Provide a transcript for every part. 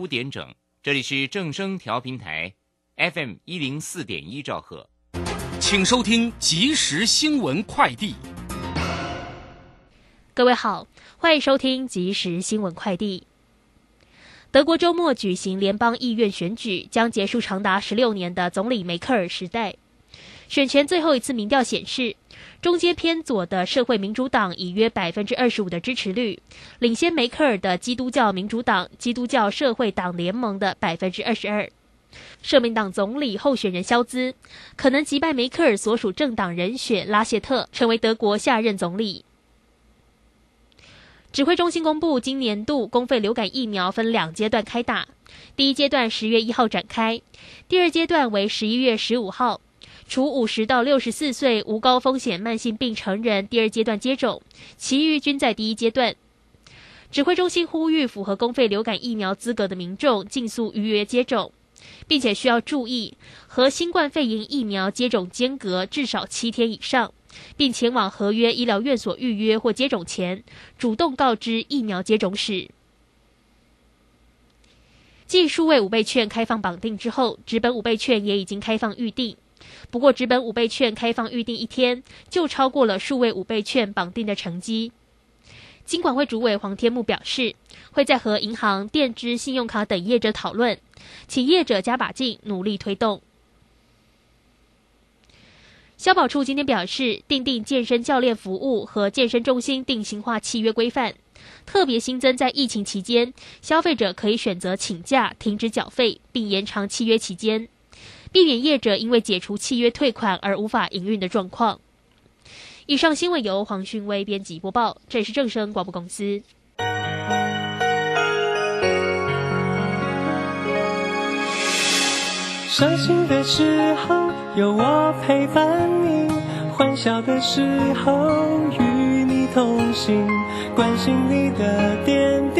五点整，这里是正声调频台，FM 一零四点一兆赫，请收听即时新闻快递。各位好，欢迎收听即时新闻快递。德国周末举行联邦议院选举，将结束长达十六年的总理梅克尔时代。选前最后一次民调显示，中间偏左的社会民主党以约百分之二十五的支持率，领先梅克尔的基督教民主党、基督教社会党联盟的百分之二十二。社民党总理候选人肖兹可能击败梅克尔所属政党人选拉谢特，成为德国下任总理。指挥中心公布，今年度公费流感疫苗分两阶段开打，第一阶段十月一号展开，第二阶段为十一月十五号。除五十到六十四岁无高风险慢性病成人第二阶段接种，其余均在第一阶段。指挥中心呼吁符合公费流感疫苗资格的民众尽速预约接种，并且需要注意和新冠肺炎疫苗接种间隔至少七天以上，并前往合约医疗院所预约或接种前，主动告知疫苗接种史。继数位五倍券开放绑定之后，纸本五倍券也已经开放预定。不过，纸本五倍券开放预定一天就超过了数位五倍券绑定的成绩。金管会主委黄天木表示，会在和银行、电支、信用卡等业者讨论，请业者加把劲，努力推动。消保处今天表示，订定健身教练服务和健身中心定型化契约规范，特别新增在疫情期间，消费者可以选择请假、停止缴费，并延长契约期间。避免业者因为解除契约退款而无法营运的状况。以上新闻由黄勋威编辑播报，这里是正声广播公司。伤心的时候有我陪伴你，欢笑的时候与你同行，关心你的点滴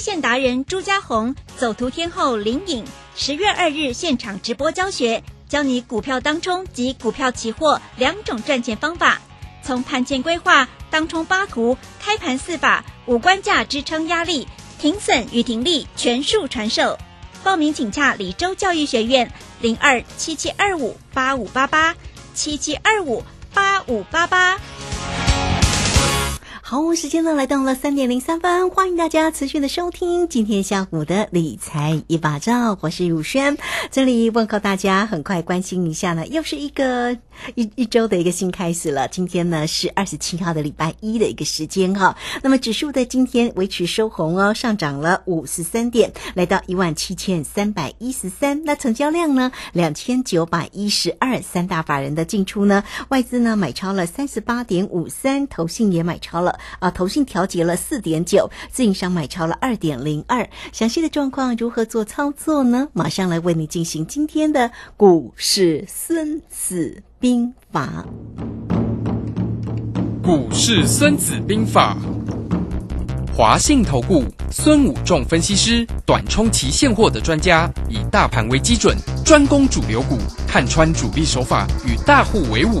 线达人朱家红，走图天后林颖，十月二日现场直播教学，教你股票当冲及股票期货两种赚钱方法，从盘前规划、当冲八图、开盘四法、五关价支撑压力、停损与停利全数传授。报名请洽李州教育学院零二七七二五八五八八七七二五八五八八。好，时间呢来到了三点零三分，欢迎大家持续的收听今天下午的理财一把照，我是汝轩，这里问候大家，很快关心一下呢，又是一个一一周的一个新开始了。今天呢是二十七号的礼拜一的一个时间哈，那么指数在今天维持收红哦，上涨了五十三点，来到一万七千三百一十三。那成交量呢两千九百一十二，三大法人的进出呢，外资呢买超了三十八点五三，投信也买超了。啊，投信调节了四点九，自营商买超了二点零二。详细的状况如何做操作呢？马上来为你进行今天的股市孙子兵法。股市孙子兵法，华信投顾孙武仲分析师，短冲期现货的专家，以大盘为基准，专攻主流股，看穿主力手法，与大户为伍。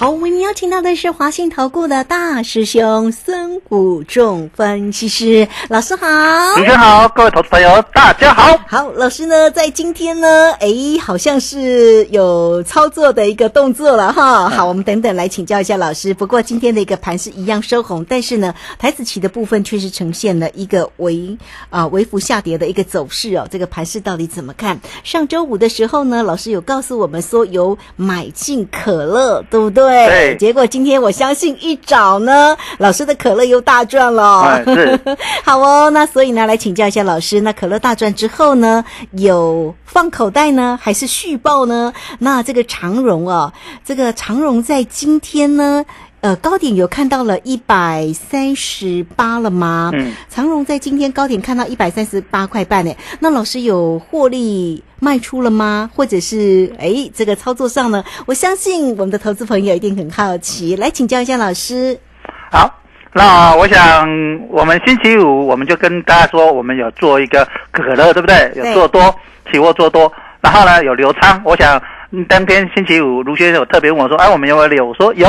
好，为您邀请到的是华信投顾的大师兄孙谷仲分析师老师好。主持人好，各位投资朋友，大家好。好，老师呢，在今天呢，哎，好像是有操作的一个动作了哈。好，我们等等来请教一下老师。不过今天的一个盘是一样收红，但是呢，台子期的部分却是呈现了一个微啊微幅下跌的一个走势哦。这个盘势到底怎么看？上周五的时候呢，老师有告诉我们说有买进可乐，对不对？对结果今天我相信一早呢，老师的可乐又大赚了。好哦，那所以呢，来请教一下老师，那可乐大赚之后呢，有放口袋呢，还是续报呢？那这个长荣啊，这个长荣在今天呢。呃，高点有看到了一百三十八了吗？嗯，长荣在今天高点看到一百三十八块半呢。那老师有获利卖出了吗？或者是哎，这个操作上呢？我相信我们的投资朋友一定很好奇，来请教一下老师。好，那我想我们星期五我们就跟大家说，我们有做一个可乐，对不对？有做多，期货做多，然后呢有留仓。我想嗯当天星期五，卢先生有特别问我说：“哎，我们有没有留？”我说有。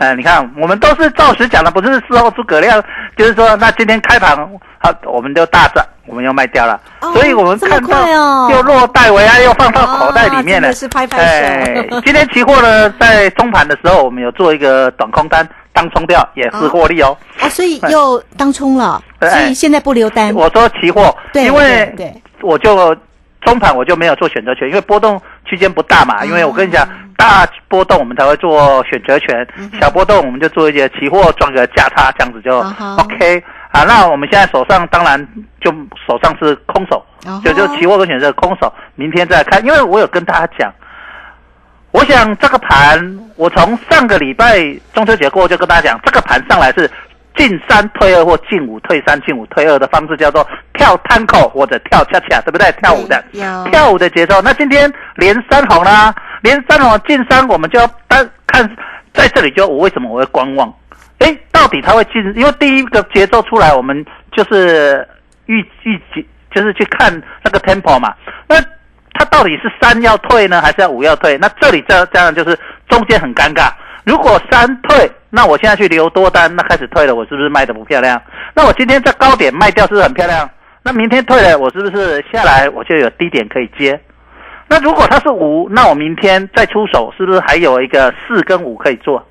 呃，你看，我们都是照实讲的，不是事后诸葛亮。就是说，那今天开盘，好，我们就大涨，我们又卖掉了。哦所以我们看到哦又落袋为安，又放到口袋里面了。啊是拍拍手哎今天期货呢，在中盘的时候，我们有做一个短空单，当冲掉也是获利哦。哦，所以又当冲了，哎所以现在不留单。我说期货，因为我就中盘我就没有做选择权，因为波动区间不大啊嘛。因为我跟你讲，大波动我们才会做选择权，嗯小波动我们就做一些期货赚个价差，这样子就 OK。啊，那我们现在手上当然就手上是空手，哦就就期货跟选择空手，明天再看。因为我有跟大家讲，我想这个盘，我从上个礼拜中秋节过后就跟大家讲，这个盘上来是进三退二或进五退三、进五退二的方式，叫做跳探口或者跳恰恰，对不对？跳舞的跳舞的节奏。那今天连三红啦，连三红进三，我们就要单看在这里就我为什么我会观望？诶，到底它会进？因为第一个节奏出来，我们就是预预计就是去看那个 tempo 嘛。那它到底是三要退呢，还是要五要退？那这里这这样就是中间很尴尬。如果三退，那我现在去留多单，那开始退了，我是不是卖的不漂亮？那我今天在高点卖掉是不是很漂亮？那明天退了，我是不是下来我就有低点可以接？那如果它是五，那我明天再出手，是不是还有一个四跟五可以做？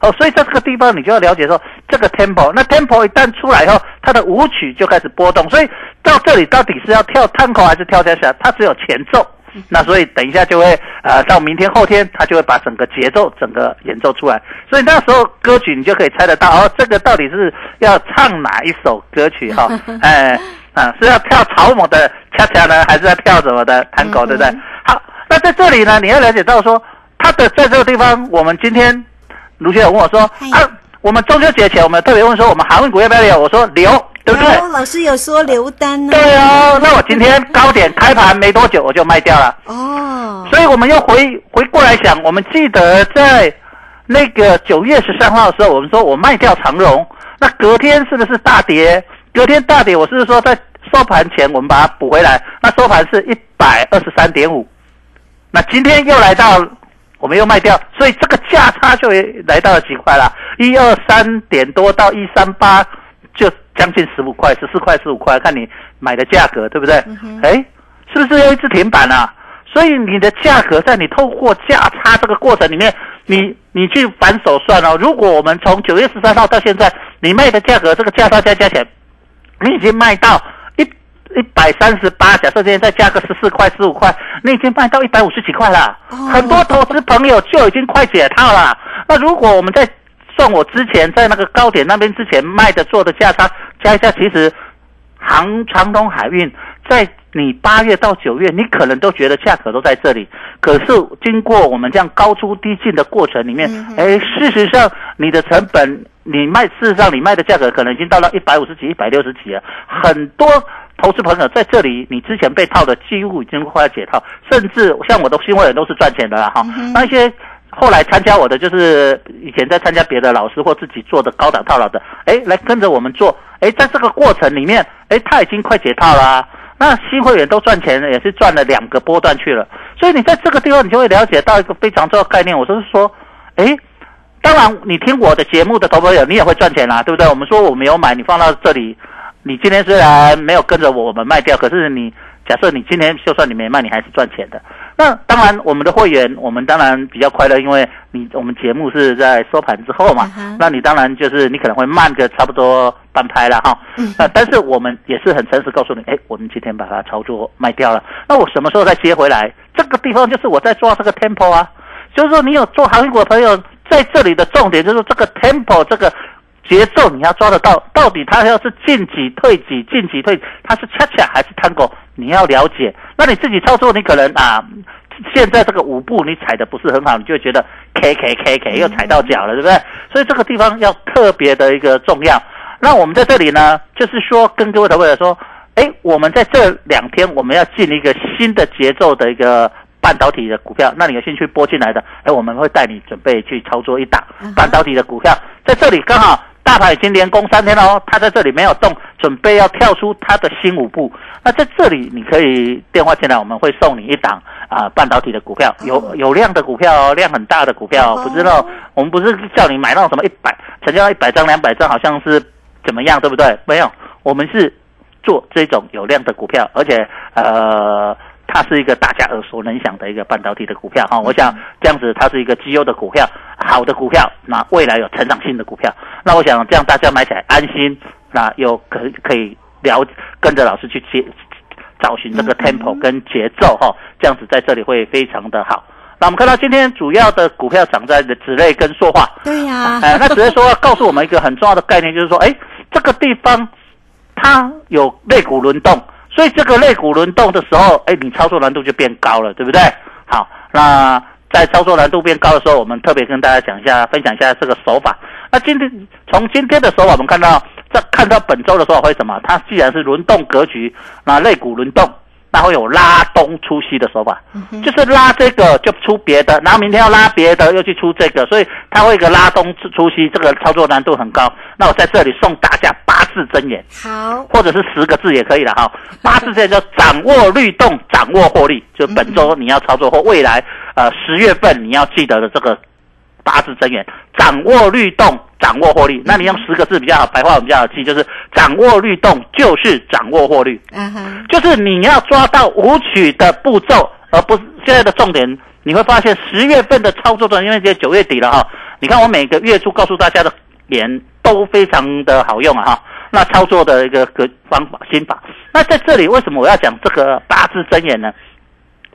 哦，所以在这个地方你就要了解说这个 tempo，那 tempo 一旦出来以后，它的舞曲就开始波动，所以到这里到底是要跳探口还是跳加下？它只有前奏，那所以等一下就会呃到明天后天，他就会把整个节奏整个演奏出来，所以那时候歌曲你就可以猜得到哦，这个到底是要唱哪一首歌曲哈、哎啊是要跳草蜢的恰恰呢，还是要跳什么的探狗，对不对？好，那在这里呢，你要了解到说他的在这个地方，我们今天。卢学友问我说：“啊，我们中秋节前，我们特别问说，我们航运股要不要留？我说留，对不对？哦，老师有说留单呢。对哦。那我今天高点开盘没多久，我就卖掉了。哦，所以我们又回回过来想，我们记得在那个九月十三号的时候，我们说我卖掉长荣，那隔天是不是大跌？隔天大跌，我是说在收盘前我们把它补回来？那收盘是一百二十三点五，那今天又来到，我们又卖掉，所以这个价差就来到了几块了，一二三点多到一三八，就将近十五块、十四块、十五块，看你买的价格对不对？哎、是不是又一直停板啊？所以你的价格在你透过价差这个过程里面，你你去反手算哦。如果我们从九月十三号到现在，你卖的价格这个价差加加起来，你已经卖到一一百三十八，假设今天再加个十四块、十五块，你已经卖到一百五十几块了。哦很多投资朋友就已经快解套了。那如果我们在算我之前在那个高点那边之前卖的做的价差加一下，其实航长东海运在你八月到九月，你可能都觉得价格都在这里，可是经过我们这样高出低进的过程里面，哎、事实上你的成本，你卖，事实上你卖的价格可能已经到了一百五十几、一百六十几了，很多。投资朋友在这里，你之前被套的几乎已经快要解套，甚至像我的新会员都是赚钱的了哈。那一些后来参加我的，就是以前在参加别的老师或自己做的高档套牢的，哎，来跟着我们做，哎，在这个过程里面，哎，他已经快解套啦、那新会员都赚钱，也是赚了两个波段去了。所以你在这个地方，你就会了解到一个非常重要的概念，我就是说，哎，当然你听我的节目的投朋友，你也会赚钱啦，对不对？我们说我没有买，你放到这里，你今天虽然没有跟着我们卖掉，可是你假设你今天就算你没卖，你还是赚钱的。那当然，我们的会员，我们当然比较快乐，因为你我们节目是在收盘之后嘛嗯那你当然就是你可能会慢个差不多半拍了哈。嗯那但是我们也是很诚实告诉你，哎，我们今天把它操作卖掉了，那我什么时候再接回来？这个地方就是我在抓这个 tempo 啊，就是说你有做航运股的朋友，在这里的重点就是这个 tempo 这个。节奏你要抓得到，到底它要是进几退几，进几退，它是恰恰还是 tango，你要了解。那你自己操作，你可能啊，现在这个舞步你踩的不是很好，你就会觉得 K K K K 又踩到脚了，对不对？所以这个地方要特别的一个重要。那我们在这里呢，就是说跟各位投资者说，哎，我们在这两天我们要进一个新的节奏的一个半导体的股票，那你有兴趣拨进来的，哎，我们会带你准备去操作一档半导体的股票，在这里刚好大盘已经连攻三天了哦，它在这里没有动，准备要跳出它的新舞步。那在这里你可以电话进来，我们会送你一档啊、半导体的股票，有有量的股票哦，量很大的股票不知道我们不是叫你买那种什么一百成交一百张两百张，好像是怎么样，对不对？没有，我们是做这种有量的股票，而且呃。它是一个大家耳熟能详的一个半导体的股票哈，我想这样子它是一个绩优的股票，好的股票，那未来有成长性的股票，那我想这样大家买起来安心，那又可可以了跟着老师去接找寻这个 tempo 跟节奏哈，这样子在这里会非常的好。那我们看到今天主要的股票涨在的纸类跟塑化，对呀、哎，那只是说告诉我们一个很重要的概念，就是说，哎，这个地方它有肋骨轮动，所以这个肋骨轮动的时候，哎，你操作难度就变高了，对不对？好，那在操作难度变高的时候，我们特别跟大家讲一下，分享一下这个手法。那今天从今天的手法，我们看到在看到本周的时候会什么？它既然是轮动格局，那肋骨轮动。那会有拉东出西的手法，就是拉这个就出别的，然后明天要拉别的又去出这个，所以它会一个拉东出西，这个操作难度很高。那我在这里送大家八字真言，好，或者是十个字也可以了哈。八字真言叫掌握律动，掌握获利，就本周你要操作或未来呃十月份你要记得的这个八字真言，掌握律动，掌握获利。那你用十个字比较好，白话文比较好记，就是掌握律动就是掌握获利。嗯哼，就是你要抓到舞曲的步骤，而不是现在的重点。你会发现十月份的操作的，因为现在九月底了哈，你看我每个月初告诉大家的点都非常的好用啊哈。那操作的一个个方法心法，那在这里为什么我要讲这个八字真言呢？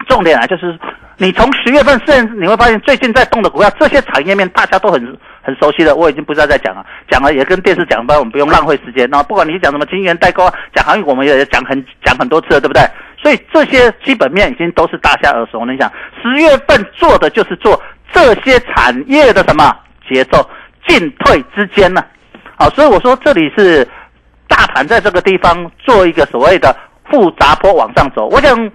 重点啊，就是你从十月份，甚至你会发现最近在动的股票，这些产业面大家都很很熟悉的，我已经不知道在讲了，讲了也跟电视讲，不然我们不用浪费时间。那不管你讲什么金源代购啊，讲航运，我们也讲很讲很多次了，对不对？所以这些基本面已经都是大家耳熟能详。十月份做的就是做这些产业的什么节奏进退之间呢、好，所以我说这里是大盘在这个地方做一个所谓的复杂坡往上走，我想。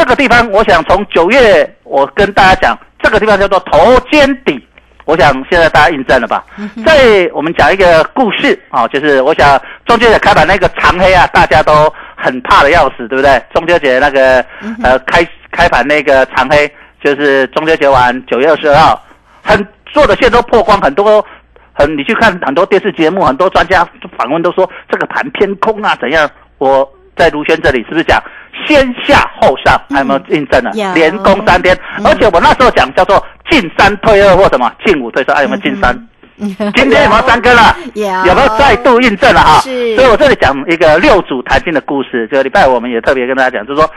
这个地方，我想从九月，我跟大家讲，这个地方叫做头肩底。我想现在大家印证了吧？在我们讲一个故事啊、就是我想中秋节开盘那个长黑啊，大家都很怕的要死，对不对？中秋节那个呃开开盘那个长黑，就是中秋节完九月二十二号，很做的线都破光，很多很你去看很多电视节目，很多专家访问都说这个盘偏空啊，怎样？我在卢轩这里是不是讲先下后上？还有没有印证了？有连攻三天，而且我那时候讲叫做进三退二或什么进五退三，还有没有进三？今天有没有三根了？有有没有再度印证了哈？所以我这里讲一个六组弹性的故事。这个礼拜我们也特别跟大家讲，就是说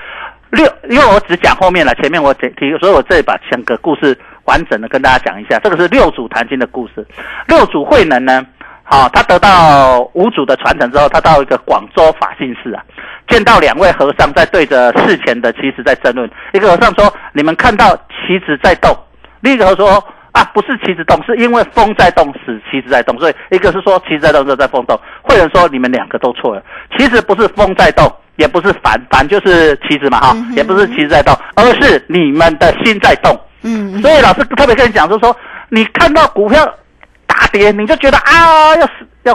六，因为我只讲后面了，前面我只提，所以我这里把整个故事完整的跟大家讲一下。这个是六组弹性的故事。六组慧能呢，好、他得到五祖的传承之后，他到一个广州法性寺啊，见到两位和尚在对着寺前的棋子在争论。一个和尚说：“你们看到棋子在动。”另一个和尚说。啊，不是棋子动，是因为风在动，使棋子在动。所以一个是说棋子在动，一个在风动。慧人说你们两个都错了，其实不是风在动，也不是反反就是棋子嘛哈，也不是棋子在动，而是你们的心在动。嗯，所以老师特别跟你讲，就是说你看到股票大跌，你就觉得啊，要死要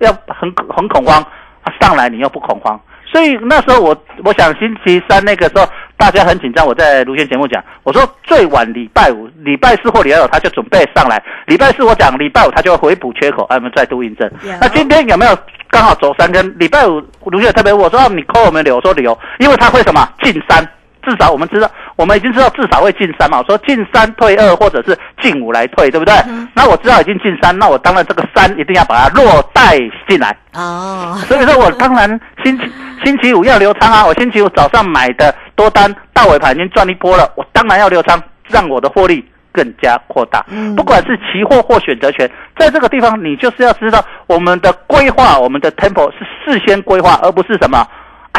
要很很恐慌，啊上来你又不恐慌。所以那时候我我想星期三那个时候大家很紧张，我在卢轩节目讲，我说最晚礼拜五、礼拜四或礼拜五他就准备上来，礼拜四我讲礼拜五他就会回补缺口，啊，我们再度印证。那今天有没有刚好走三根？礼拜五卢轩特别我说啊你扣我们留，我说留，因为他会什么进三。至少我们知道，我们已经知道至少会进三嘛。我说进三退二，或者是进五来退，对不对？那我知道已经进三，那我当然这个三一定要把它落袋进来。哦，所以说我当然星期 星期五要留仓啊，我星期五早上买的多单到尾盘已经赚一波了，我当然要留仓，让我的获利更加扩大。嗯不管是期货或选择权，在这个地方你就是要知道我们的规划，我们的 tempo 是事先规划，而不是什么。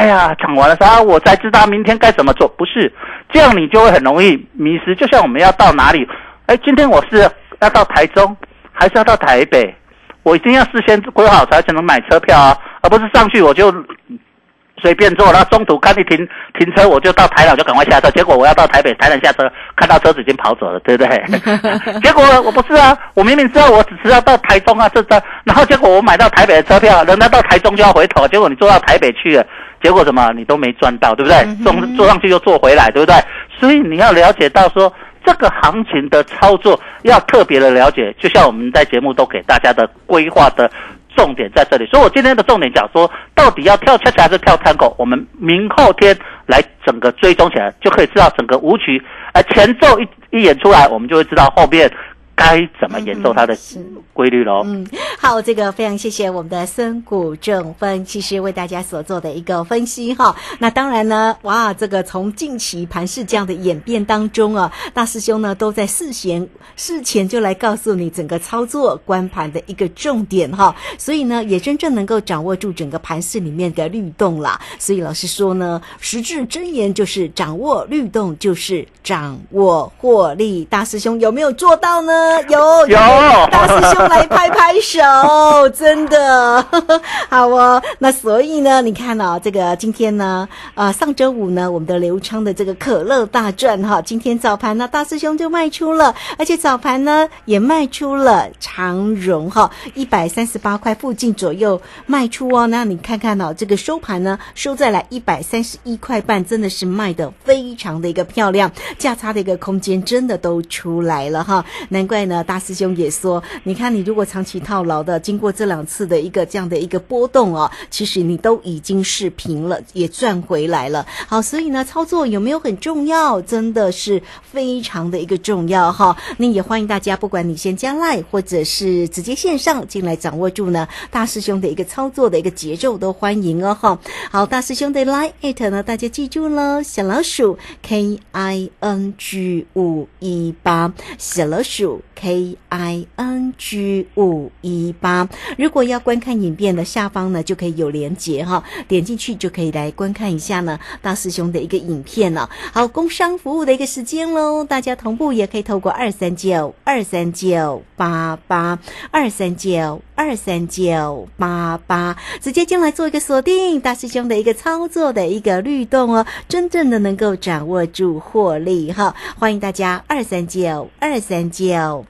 哎呀，讲完了啥？我才知道明天该怎么做，不是这样，你就会很容易迷失。就像我们要到哪里，哎，今天我是要到台中，还是要到台北？我一定要事先规划好才才能买车票啊，而不是上去我就嗯随便坐，然后中途看一停停车，我就到台南就赶快下车，结果我要到台北，台南下车看到车子已经跑走了，对不对？结果我不是啊，我明明知道我只是要到台中啊，这这，然后结果我买到台北的车票，人家到台中就要回头，结果你坐到台北去了，结果什么你都没赚到，对不对？坐坐上去又做回来，对不对？所以你要了解到说。这个行情的操作要特别的了解，就像我们在节目都给大家的规划的重点在这里。所以我今天的重点讲说，到底要跳恰恰还是跳探狗？我们明后天来整个追踪起来，就可以知道整个舞曲，呃，前奏一一演出来，我们就会知道后面该怎么演奏它的规律喽。嗯，好，这个非常谢谢我们的孙谷正分析师为大家所做的一个分析哈。那当然呢，哇，这个从近期盘市这样的演变当中啊，大师兄呢都在事前事前就来告诉你整个操作关盘的一个重点哈，所以呢也真正能够掌握住整个盘势里面的律动啦。所以老师说呢，实质真言就是掌握律动，就是掌握获利。大师兄有没有做到呢？有有大师兄来拍拍手，真的好哦。那所以呢，你看哦，这个今天呢，呃，上周五呢，我们的刘昌的这个可乐大赚哈，今天早盘呢，大师兄就卖出了，而且早盘呢也卖出了长荣哈，一百三十八块附近左右卖出哦。那你看看哦，这个收盘呢收在了一百三十一块半，真的是卖的非常的一个漂亮，价差的一个空间真的都出来了哈。难怪呢，大师兄也说，你看你如果长期套牢的，经过这两次的一个这样的一个波动哦，其实你都已经是平了，也赚回来了。好，所以呢，操作有没有很重要？真的是非常的一个重要哈。那也欢迎大家，不管你先加赖或者是直接线上进来掌握住呢大师兄的一个操作的一个节奏，都欢迎哦哈。好，大师兄的 line it 呢，大家记住了，小老鼠 K I N G 五一八，小老鼠 K I N G 五一八。如果要观看影片的下方呢，就可以有连结哈，点进去就可以来观看一下呢大师兄的一个影片了。好，工商服务的一个时间喽，大家同步也可以透过二三九二三九八八二三九二三九八八直接进来做一个锁定，大师兄的一个操作的一个律动哦，真正的能够掌握住获利哈。欢迎大家二三九二三九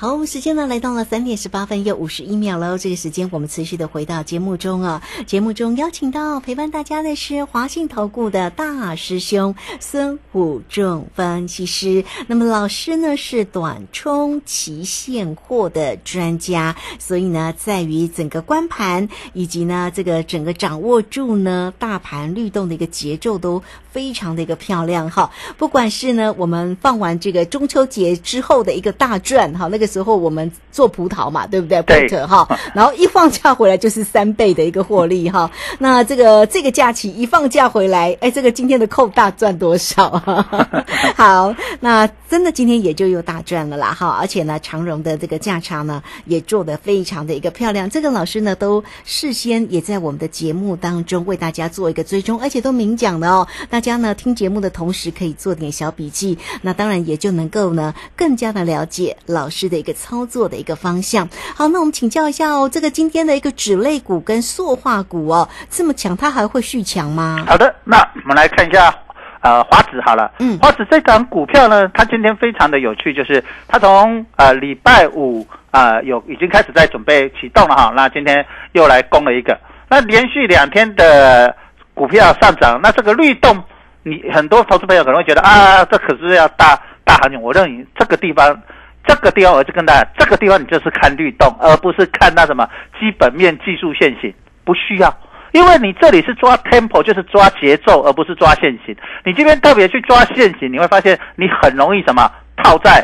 好，我们时间呢来到了三点十八分又五十一秒喽。这个时间我们持续的回到节目中啊。节目中邀请到陪伴大家的是华信投顾的大师兄孙虎仲分析师。那么老师呢是短冲期现货的专家，所以呢在于整个关盘以及呢这个整个掌握住呢大盘律动的一个节奏都非常的一个漂亮哈。不管是呢我们放完这个中秋节之后的一个大赚哈，那个时候我们做葡萄嘛，对不对对哈，然后一放假回来就是三倍的一个获利哈。那这个这个假期一放假回来，哎，这个今天的扣大赚多少啊？好，那真的今天也就又大赚了啦哈，而且呢，长荣的这个价差呢也做得非常的一个漂亮。这个老师呢都事先也在我们的节目当中为大家做一个追踪，而且都明讲的哦。大家呢听节目的同时可以做点小笔记，那当然也就能够呢更加的了解老师的一个操作的一个方向。好，那我们请教一下哦，这个今天的一个脂类股跟塑化股哦这么强，它还会续强吗？好的，那我们来看一下。呃，华子好了，嗯华子这档股票呢，它今天非常的有趣，就是它从呃礼拜五呃有已经开始在准备启动了哈，那今天又来攻了一个，那连续两天的股票上涨，那这个律动，你很多投资朋友可能会觉得啊，这可是要大大行情，我认为这个地方。这个地方我就跟大家，这个地方你就是看律动，而不是看那什么基本面、技术线型，不需要。因为你这里是抓 tempo，就是抓节奏，而不是抓线型。你这边特别去抓线型，你会发现你很容易什么套在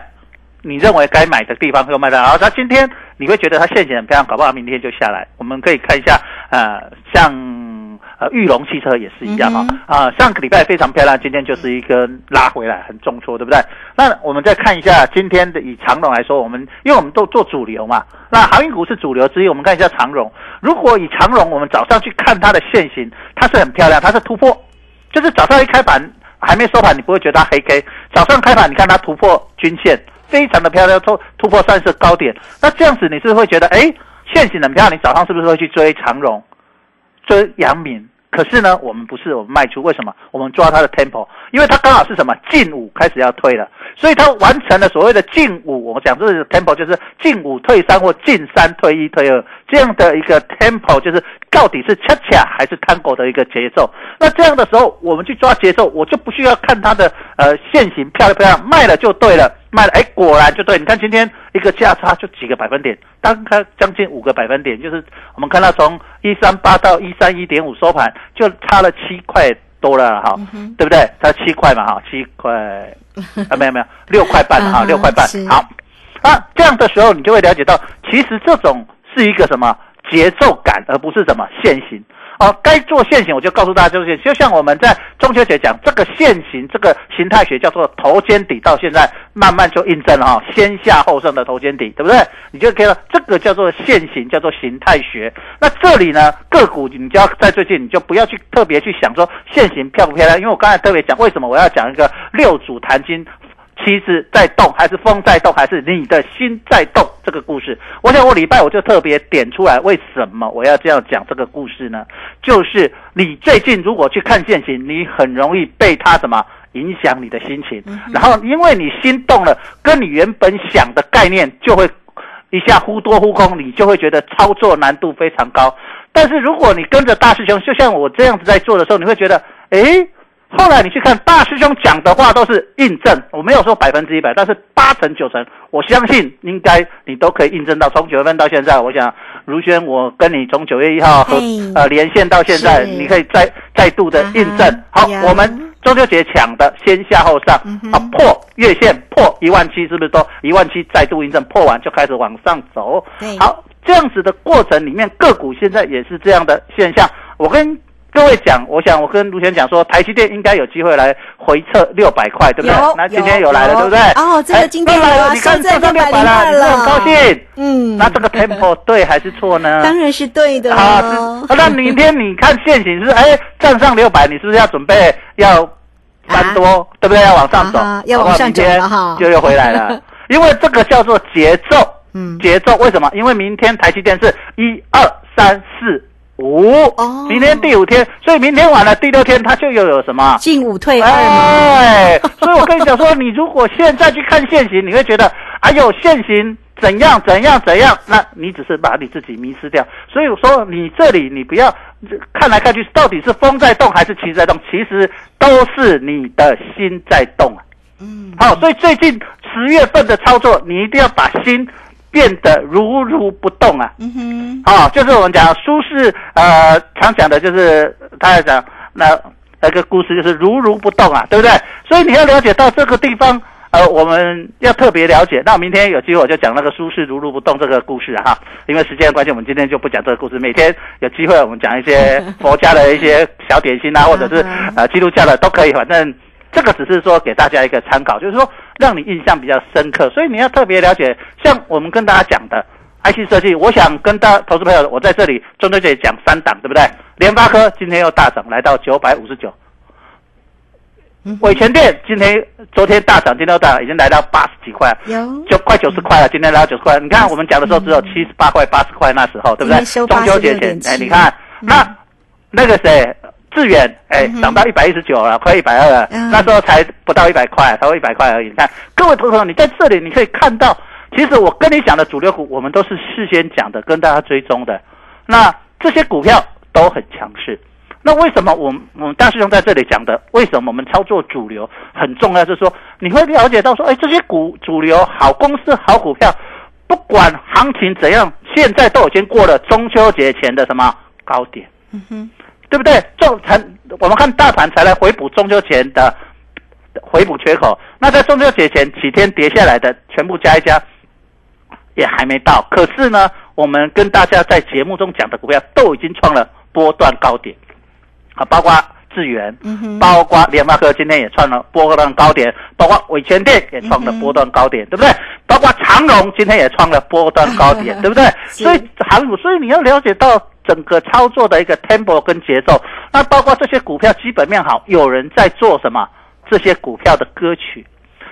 你认为该买的地方又卖到，然后它今天你会觉得它线型很漂亮，搞不好明天就下来。我们可以看一下，呃，像呃玉龙汽车也是一样哈、啊、上个礼拜非常漂亮，今天就是一根拉回来，很重挫，对不对？那我们再看一下今天的以长荣来说，我们因为我们都做主流嘛，那航运股是主流之一，我们看一下长荣。如果以长荣，我们早上去看它的线型，它是很漂亮，它是突破，就是早上一开盘还没收盘，你不会觉得它黑 K，早上开盘你看它突破均线，非常的漂亮，突突破算是高点。那这样子你是会觉得，哎，线型很漂亮，你早上是不是会去追长荣？追阳明。可是呢，我们不是我们卖出，为什么？我们抓它的 tempo，因为它刚好是什么进五开始要推了，所以它完成了所谓的进五。我们讲这个 tempo 就是进五退三或进三退一退二这样的一个 tempo，就是到底是恰恰还是 tango 的一个节奏。那这样的时候，我们去抓节奏，我就不需要看它的呃线型漂亮不漂亮，卖了就对了。卖了，哎，果然就对。你看今天一个价差就几个百分点，大概将近五个百分点，就是我们看到从一三八到一三一点五收盘，就差了七块多了哈，对不对？差七块嘛哈，七块啊，没有没有，六块半哈，嗯六块半。好，啊，这样的时候你就会了解到，其实这种是一个什么节奏感，而不是什么线型。哦，该做线型，我就告诉大家就是，就像我们在中秋节讲这个线型，这个形态学叫做头肩底，到现在慢慢就印证了哈、先下后上的头肩底，对不对？你就可以了，这个叫做线型，叫做形态学。那这里呢，个股你就要在最近，你就不要去特别去想说线型漂不漂亮，因为我刚才特别讲，为什么我要讲一个六祖坛经。妻子在动，还是风在动，还是你的心在动？这个故事，我想我礼拜我就特别点出来，为什么我要这样讲这个故事呢？就是你最近如果去看现行，你很容易被它什么影响你的心情，然后因为你心动了，跟你原本想的概念就会一下忽多忽空，你就会觉得操作难度非常高。但是如果你跟着大师兄，就像我这样子在做的时候，你会觉得，诶。后来你去看大师兄讲的话都是印证，我没有说百分之一百，但是八成九成，我相信应该你都可以印证到。从九月份到现在，我想如轩，我跟你从九月一号和嘿呃连线到现在，你可以再再度的印证。啊好呀，我们中秋节抢的先下后上，啊破月线破一万七，是不是都一万七再度印证？破完就开始往上走。对好，这样子的过程里面，个股现在也是这样的现象。我跟各位讲，我想我跟卢璇讲说，台积电应该有机会来回测六百块，对不对？那今天有来了，有对不对？哦这个哎今天来了，你看收在上六百了，602你是很高兴。嗯那这个 tempo 对还是错呢？当然是对的啊，哦是。那明天你看现行是哎站上六百，你是不是要准备要翻多，对不对？要往上走，要往上走哈就又回来了，因为这个叫做节奏，嗯节奏为什么？因为明天台积电是一二三四五，哦明天第五天，所以明天晚了第六天它就又有什么？进五退二嘛，哎，所以我跟你讲说，你如果现在去看现行，你会觉得，哎呦，现行怎样怎样怎样，那你只是把你自己迷失掉。所以我说，你这里你不要看来看去，到底是风在动还是旗在动，其实都是你的心在动啊。嗯，好，所以最近十月份的操作，你一定要把心变得如如不动啊。嗯哼，啊、就是我们讲苏轼呃常讲的，就是他在讲那那个故事，就是如如不动啊，对不对？所以你要了解到这个地方呃，我们要特别了解。那明天有机会我就讲那个苏轼如如不动这个故事啊哈。因为时间的关系，我们今天就不讲这个故事。每天有机会我们讲一些佛家的一些小点心啊，或者是呃基督教的都可以。反正这个只是说给大家一个参考，就是说让你印象比较深刻。所以你要特别了解，像我们跟大家讲的 IC 设计，我想跟大投资朋友，我在这里中秋节讲三档，对不对？联发科今天又大涨，来到九百五十九。伟全店今天、昨天大涨，今天又大涨，已经来到八十几块，就快九十块了。今天来到九十块，你看我们讲的时候只有七十八块、八十块那时候，对不对？中秋节前，哎，你看那那个谁，致远，哎，涨到一百一十九了，快一百二了。那时候才不到一百块，才一百块而已。你看，各位投资者，你在这里你可以看到，其实我跟你讲的主流股，我们都是事先讲的，跟大家追踪的。那这些股票都很强势。那为什么我们我们大师兄在这里讲的？为什么我们操作主流很重要？就是说你会了解到说，哎，这些股主流好公司、好股票，不管行情怎样，现在都已经过了中秋节前的什么高点，嗯哼，对不对？中才我们看大盘才来回补中秋前的回补缺口，那在中秋节前几天跌下来的全部加一加，也还没到。可是呢，我们跟大家在节目中讲的股票都已经创了波段高点。啊，包括智源，包括联发科今天也创了波段高点，包括伟全电也创了波段高点，对不对？包括长荣今天也创了波段高点，对不对？所以航股，所以你要了解到整个操作的一个 tempo 跟节奏。那包括这些股票基本面好，有人在做什么？这些股票的歌曲，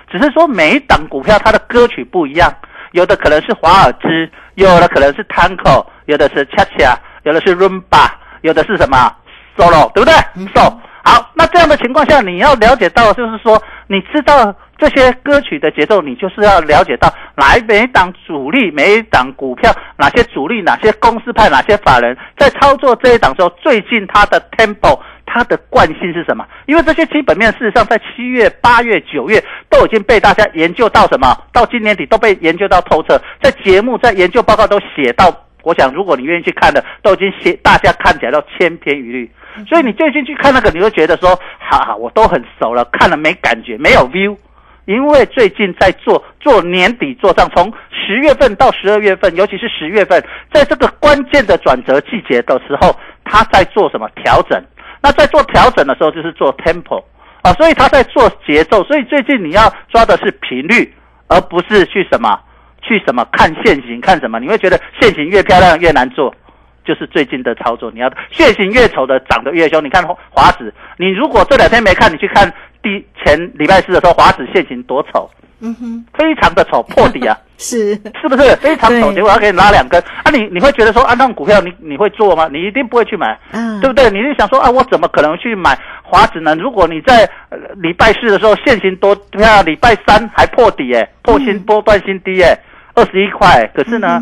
只是说每一档股票它的歌曲不一样，有的可能是华尔兹，有的可能是 Tango，有的是 Cha Cha，有的是 Rumba，有的是什么？solo 对不对？so 好，那这样的情况下，你要了解到，就是说，你知道这些歌曲的节奏，你就是要了解到，哪每档主力，每一档股票，哪些主力，哪些公司派，哪些法人，在操作这一档时候，最近它的 tempo，它的惯性是什么？因为这些基本面，事实上在七月、八月、九月都已经被大家研究到什么？到今年底都被研究到透彻，在节目、在研究报告都写到。我想，如果你愿意去看的，都已经写，大家看起来都千篇一律。所以你最近去看那个，你会觉得说，哈哈，我都很熟了，看了没感觉，没有 view。因为最近在做做年底做账，从十月份到十二月份，尤其是十月份，在这个关键的转折季节的时候，他在做什么调整？那在做调整的时候，就是做 tempo 啊，所以他在做节奏。所以最近你要抓的是频率，而不是去什么。去什么看现行看什么？你会觉得现行越漂亮越难做，就是最近的操作。你要现行越丑的涨得越凶。你看华子，你如果这两天没看，你去看第前礼拜四的时候，华子现行多丑，嗯哼，非常的丑，破底啊，是是不是非常丑？结果要给你拉两根啊！你你会觉得说啊，那种股票你你会做吗？你一定不会去买，嗯，对不对？你是想说啊，我怎么可能去买华子呢？如果你在礼拜四的时候现行多漂亮，礼拜三还破底哎，破新波段新低哎。二十一块，可是呢，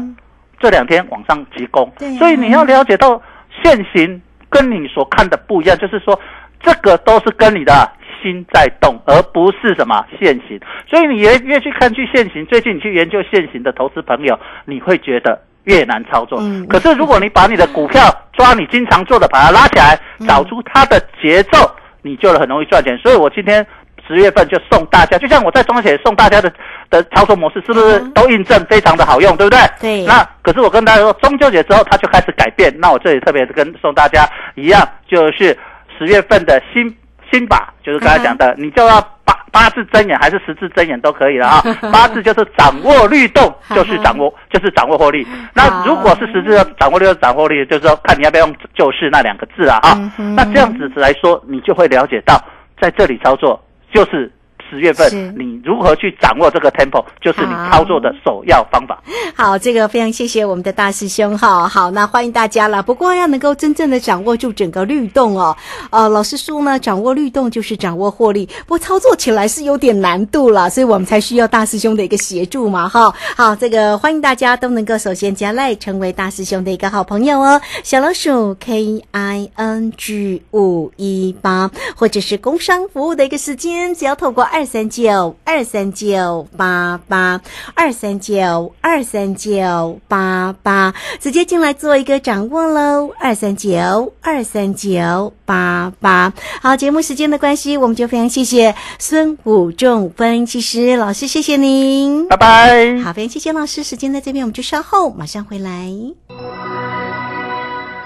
这两天往上急攻，所以你要了解到现行跟你所看的不一样，就是说这个都是跟你的心在动，而不是什么现行。所以你越越去看去现行，最近你去研究现行的投资朋友，你会觉得越难操作。可是如果你把你的股票抓你经常做的，把它拉起来，找出它的节奏，你就很容易赚钱。所以我今天。十月份就送大家，就像我在中秋送大家的的操作模式，是不是都印证非常的好用，对不对？对。那可是我跟大家说，中秋节之后它就开始改变。那我这里特别跟送大家一样，就是十月份的新新把，就是刚才讲的，你就要八八字真眼还是十字真眼都可以了啊。八字就是掌握律动，就是掌握就是掌握获利。那如果是十字掌握律动掌握力，就是说看你要不要用就是那两个字啊啊。那这样子来说，你就会了解到在这里操作。就是十月份，你如何去掌握这个 tempo，就是你操作的首要方法。好，这个非常谢谢我们的大师兄哈。好，那欢迎大家了。不过要能够真正的掌握住整个律动哦，呃，老师说呢，掌握律动就是掌握获利，不过操作起来是有点难度了，所以我们才需要大师兄的一个协助嘛哈。好，这个欢迎大家都能够首先加来成为大师兄的一个好朋友哦。小老鼠 K I N G 五一八，或者是工商服务的一个时间，只要透过二。二三九二三九八八二三九二三九八八，直接进来做一个掌握喽，二三九二三九八八。好，节目时间的关系，我们就非常谢谢孙武仲分析师老师，谢谢您，拜拜。好，非常谢谢老师，时间在这边，我们就稍后马上回来。